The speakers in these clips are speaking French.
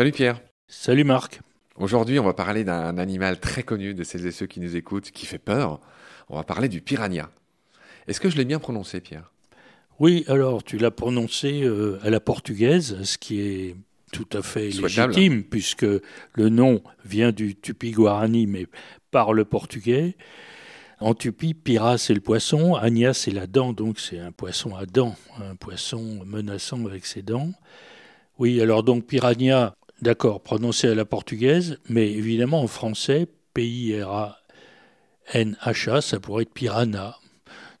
Salut Pierre. Salut Marc. Aujourd'hui, on va parler d'un animal très connu de celles et ceux qui nous écoutent, qui fait peur. On va parler du piranha. Est-ce que je l'ai bien prononcé, Pierre? Oui, alors tu l'as prononcé euh, à la portugaise, ce qui est tout à fait légitime, puisque le nom vient du tupi-guarani, mais par le portugais. En tupi, pira c'est le poisson, agna c'est la dent, donc c'est un poisson à dents, un poisson menaçant avec ses dents. Oui, alors donc piranha, d'accord, prononcé à la portugaise, mais évidemment en français, P-I-R-A-N-H-A, ça pourrait être piranha.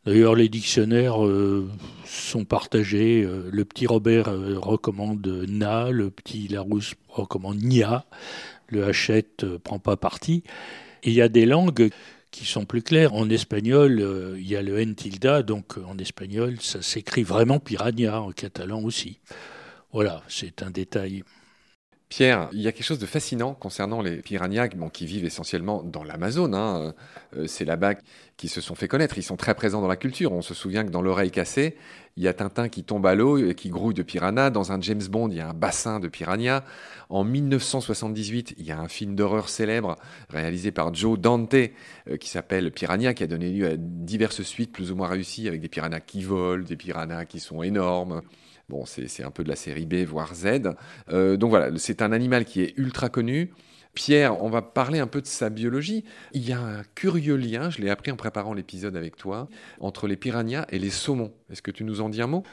D'ailleurs, les dictionnaires euh, sont partagés. Euh, le petit Robert euh, recommande na, le petit Larousse recommande nia, le Hachette prend pas parti. il y a des langues qui sont plus claires. En espagnol, il y a le n tilda, donc en espagnol, ça s'écrit vraiment piranha, en catalan aussi. Voilà, c'est un détail. Pierre, il y a quelque chose de fascinant concernant les piranhas qui vivent essentiellement dans l'Amazone. Hein. Euh, c'est là-bas qu'ils se sont fait connaître. Ils sont très présents dans la culture. On se souvient que dans l'oreille cassée, il y a Tintin qui tombe à l'eau et qui grouille de piranhas. Dans un James Bond, il y a un bassin de piranhas. En 1978, il y a un film d'horreur célèbre réalisé par Joe Dante euh, qui s'appelle Piranha, qui a donné lieu à diverses suites plus ou moins réussies avec des piranhas qui volent, des piranhas qui sont énormes. Bon, c'est un peu de la série B, voire Z. Euh, donc voilà, c'est un animal qui est ultra connu. Pierre, on va parler un peu de sa biologie. Il y a un curieux lien, je l'ai appris en préparant l'épisode avec toi, entre les piranhas et les saumons. Est-ce que tu nous en dis un mot?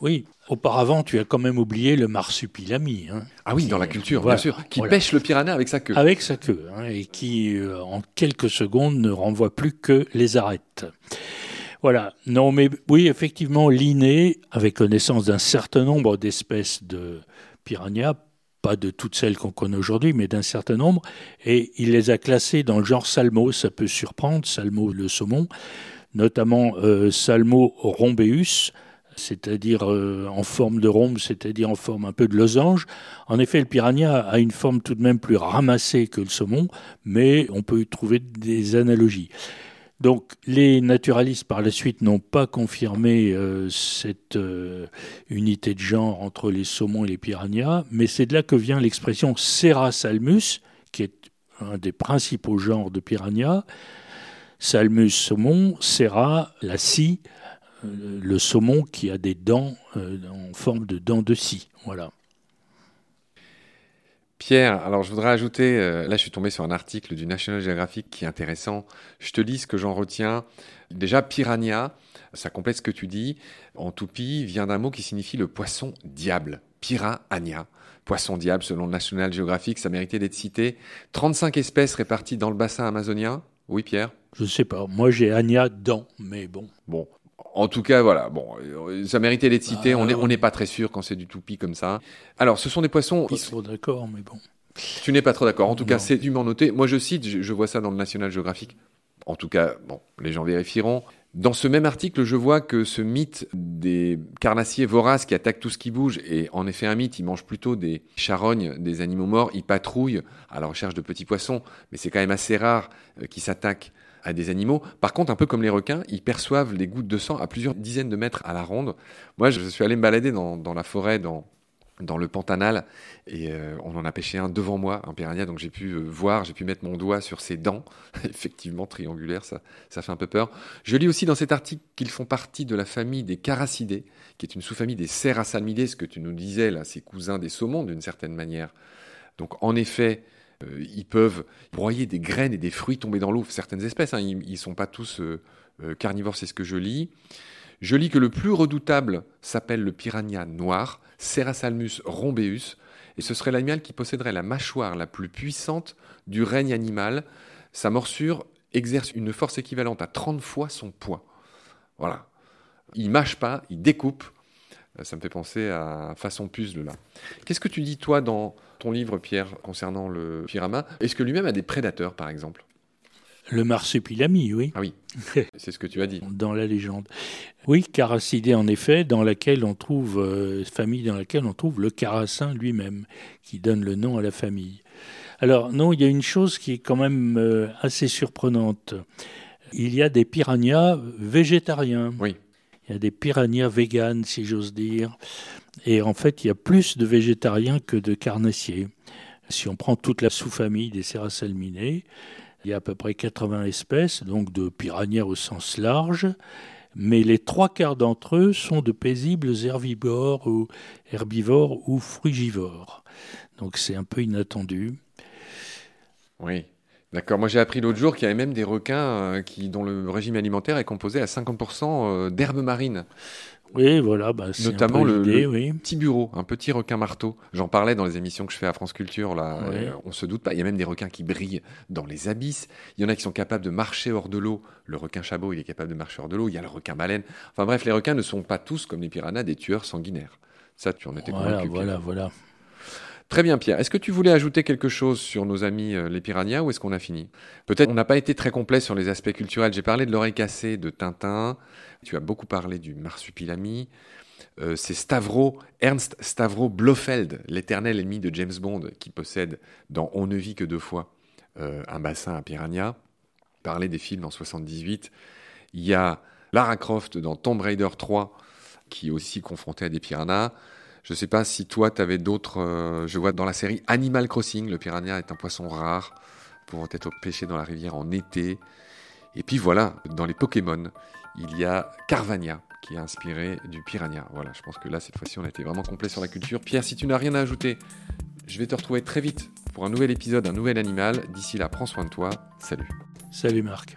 Oui, auparavant, tu as quand même oublié le marsupilami. Hein, ah oui, dans la culture, bien sûr. Qui pêche le piranha avec sa queue. Avec sa queue, hein, et qui, euh, en quelques secondes, ne renvoie plus que les arêtes. Voilà. Non, mais oui, effectivement, l'inné avait connaissance d'un certain nombre d'espèces de piranhas, pas de toutes celles qu'on connaît aujourd'hui, mais d'un certain nombre, et il les a classées dans le genre salmo. Ça peut surprendre, salmo le saumon, notamment euh, salmo rhombeus, c'est-à-dire euh, en forme de rhombe, c'est-à-dire en forme un peu de losange. En effet, le piranha a une forme tout de même plus ramassée que le saumon, mais on peut y trouver des analogies. Donc les naturalistes par la suite n'ont pas confirmé euh, cette euh, unité de genre entre les saumons et les piranhas, mais c'est de là que vient l'expression Serra salmus, qui est un des principaux genres de piranhas. Salmus saumon, Serra la scie, euh, le saumon qui a des dents en forme de dents de scie. Voilà. Pierre, alors je voudrais ajouter, euh, là je suis tombé sur un article du National Geographic qui est intéressant. Je te lis ce que j'en retiens. Déjà, piranha, ça complète ce que tu dis. En toupie, vient d'un mot qui signifie le poisson diable. Piranha. Poisson diable, selon le National Geographic, ça méritait d'être cité. 35 espèces réparties dans le bassin amazonien. Oui, Pierre? Je ne sais pas. Moi, j'ai Agna dedans, mais bon. Bon, en tout cas, voilà, bon, euh, ça méritait d'être cité. on n'est pas très sûr quand c'est du toupie comme ça. Alors, ce sont des poissons. Pas trop d'accord, mais bon. Tu n'es pas trop d'accord. En tout cas, c'est dûment noté. Moi, je cite, je, vois ça dans le National Geographic. En tout cas, bon, les gens vérifieront. Dans ce même article, je vois que ce mythe des carnassiers voraces qui attaquent tout ce qui bouge est en effet un mythe. Ils mangent plutôt des charognes, des animaux morts. Ils patrouillent à la recherche de petits poissons, mais c'est quand même assez rare euh, qu'ils s'attaquent à des animaux. Par contre, un peu comme les requins, ils perçoivent les gouttes de sang à plusieurs dizaines de mètres à la ronde. Moi, je suis allé me balader dans, la forêt, dans, le Pantanal, et euh, on en a pêché un devant moi, un piranha, donc j'ai pu euh, voir, j'ai pu mettre mon doigt sur ses dents, effectivement triangulaires, ça, ça fait un peu peur. Je lis aussi dans cet article qu'ils font partie de la famille des caracidés, qui est une sous-famille des Serrasalmidés, ce que tu nous disais là, ces cousins des saumons d'une certaine manière. Donc en effet, euh, ils peuvent broyer des graines et des fruits tombés dans l'eau, certaines espèces, hein, ils ne sont pas tous euh, euh, carnivores, c'est ce que je lis. Je lis que le plus redoutable s'appelle le piranha noir, Serrasalmus rhombeus, et ce serait l'animal qui posséderait la mâchoire la plus puissante du règne animal. Sa morsure exerce une force équivalente à 30 fois son poids. Voilà. Il mâche pas, il découpe. Ça me fait penser à façon puzzle là. Qu'est-ce que tu dis toi dans ton livre, Pierre, concernant le piranha. Est-ce que lui-même a des prédateurs, par exemple? Le marsupilami, oui. Ah oui, c'est ce que tu as dit. Dans la légende. Oui, caracidé en effet, dans laquelle on trouve, euh, famille dans laquelle on trouve le carassin lui-même, qui donne le nom à la famille. Alors non, il y a une chose qui est quand même euh, assez surprenante. Il y a des piranhas végétariens. Oui. Il y a des piranhas véganes, si j'ose dire. Et en fait, il y a plus de végétariens que de carnassiers. Si on prend toute la sous-famille des Serrasalminae, il y a à peu près 80 espèces, donc de piranhas au sens large, mais les trois quarts d'entre eux sont de paisibles herbivores ou herbivores ou frugivores. Donc c'est un peu inattendu. Oui. D'accord. Moi, j'ai appris l'autre jour qu'il y avait même des requins euh, qui, dont le régime alimentaire est composé à 50% euh, d'herbes marines. Oui, voilà, bah, notamment le, petit bureau, un petit requin marteau. J'en parlais dans les émissions que je fais à France Culture. Là, euh, on se doute pas. Il y a même des requins qui brillent dans les abysses. Il y en a qui sont capables de marcher hors de l'eau. Le requin chabot, il est capable de marcher hors de l'eau. Il y a le requin baleine. Enfin bref, les requins ne sont pas tous comme les piranhas des tueurs sanguinaires. Ça, tu en étais voilà, convaincu. Voilà, voilà. Très bien, Pierre. Est-ce que tu voulais ajouter quelque chose sur nos amis euh, les piranhas ou est-ce qu'on a fini? Peut-être on n'a pas été très complet sur les aspects culturels. J'ai parlé de l'oreille cassée de Tintin. Tu as beaucoup parlé du marsupilami. Euh, c'est Stavro, Ernst Stavro Blofeld, l'éternel ennemi de James Bond, qui possède dans On ne vit que deux fois euh, un bassin à piranha. Parler des films en 78. Il y a Lara Croft dans Tomb Raider 3, qui est aussi confrontée à des piranhas. Je ne sais pas si toi, tu avais d'autres. Euh, je vois dans la série Animal Crossing, le piranha est un poisson rare, pouvant être pêché dans la rivière en été. Et puis voilà, dans les Pokémon, il y a Carvania, qui est inspiré du piranha. Voilà, je pense que là, cette fois-ci, on a été vraiment complet sur la culture. Pierre, si tu n'as rien à ajouter, je vais te retrouver très vite pour un nouvel épisode, un nouvel animal. D'ici là, prends soin de toi. Salut. Salut Marc.